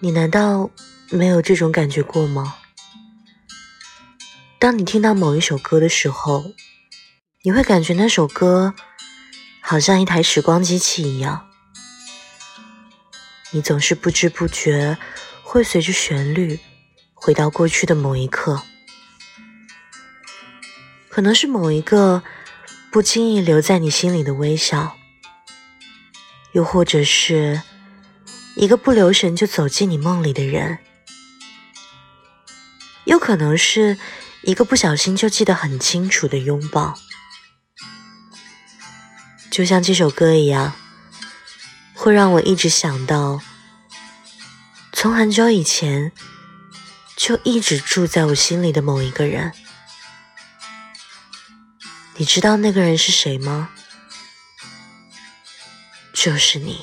你难道没有这种感觉过吗？当你听到某一首歌的时候，你会感觉那首歌好像一台时光机器一样，你总是不知不觉会随着旋律回到过去的某一刻，可能是某一个不经意留在你心里的微笑，又或者是一个不留神就走进你梦里的人，又可能是。一个不小心就记得很清楚的拥抱，就像这首歌一样，会让我一直想到，从很久以前就一直住在我心里的某一个人。你知道那个人是谁吗？就是你。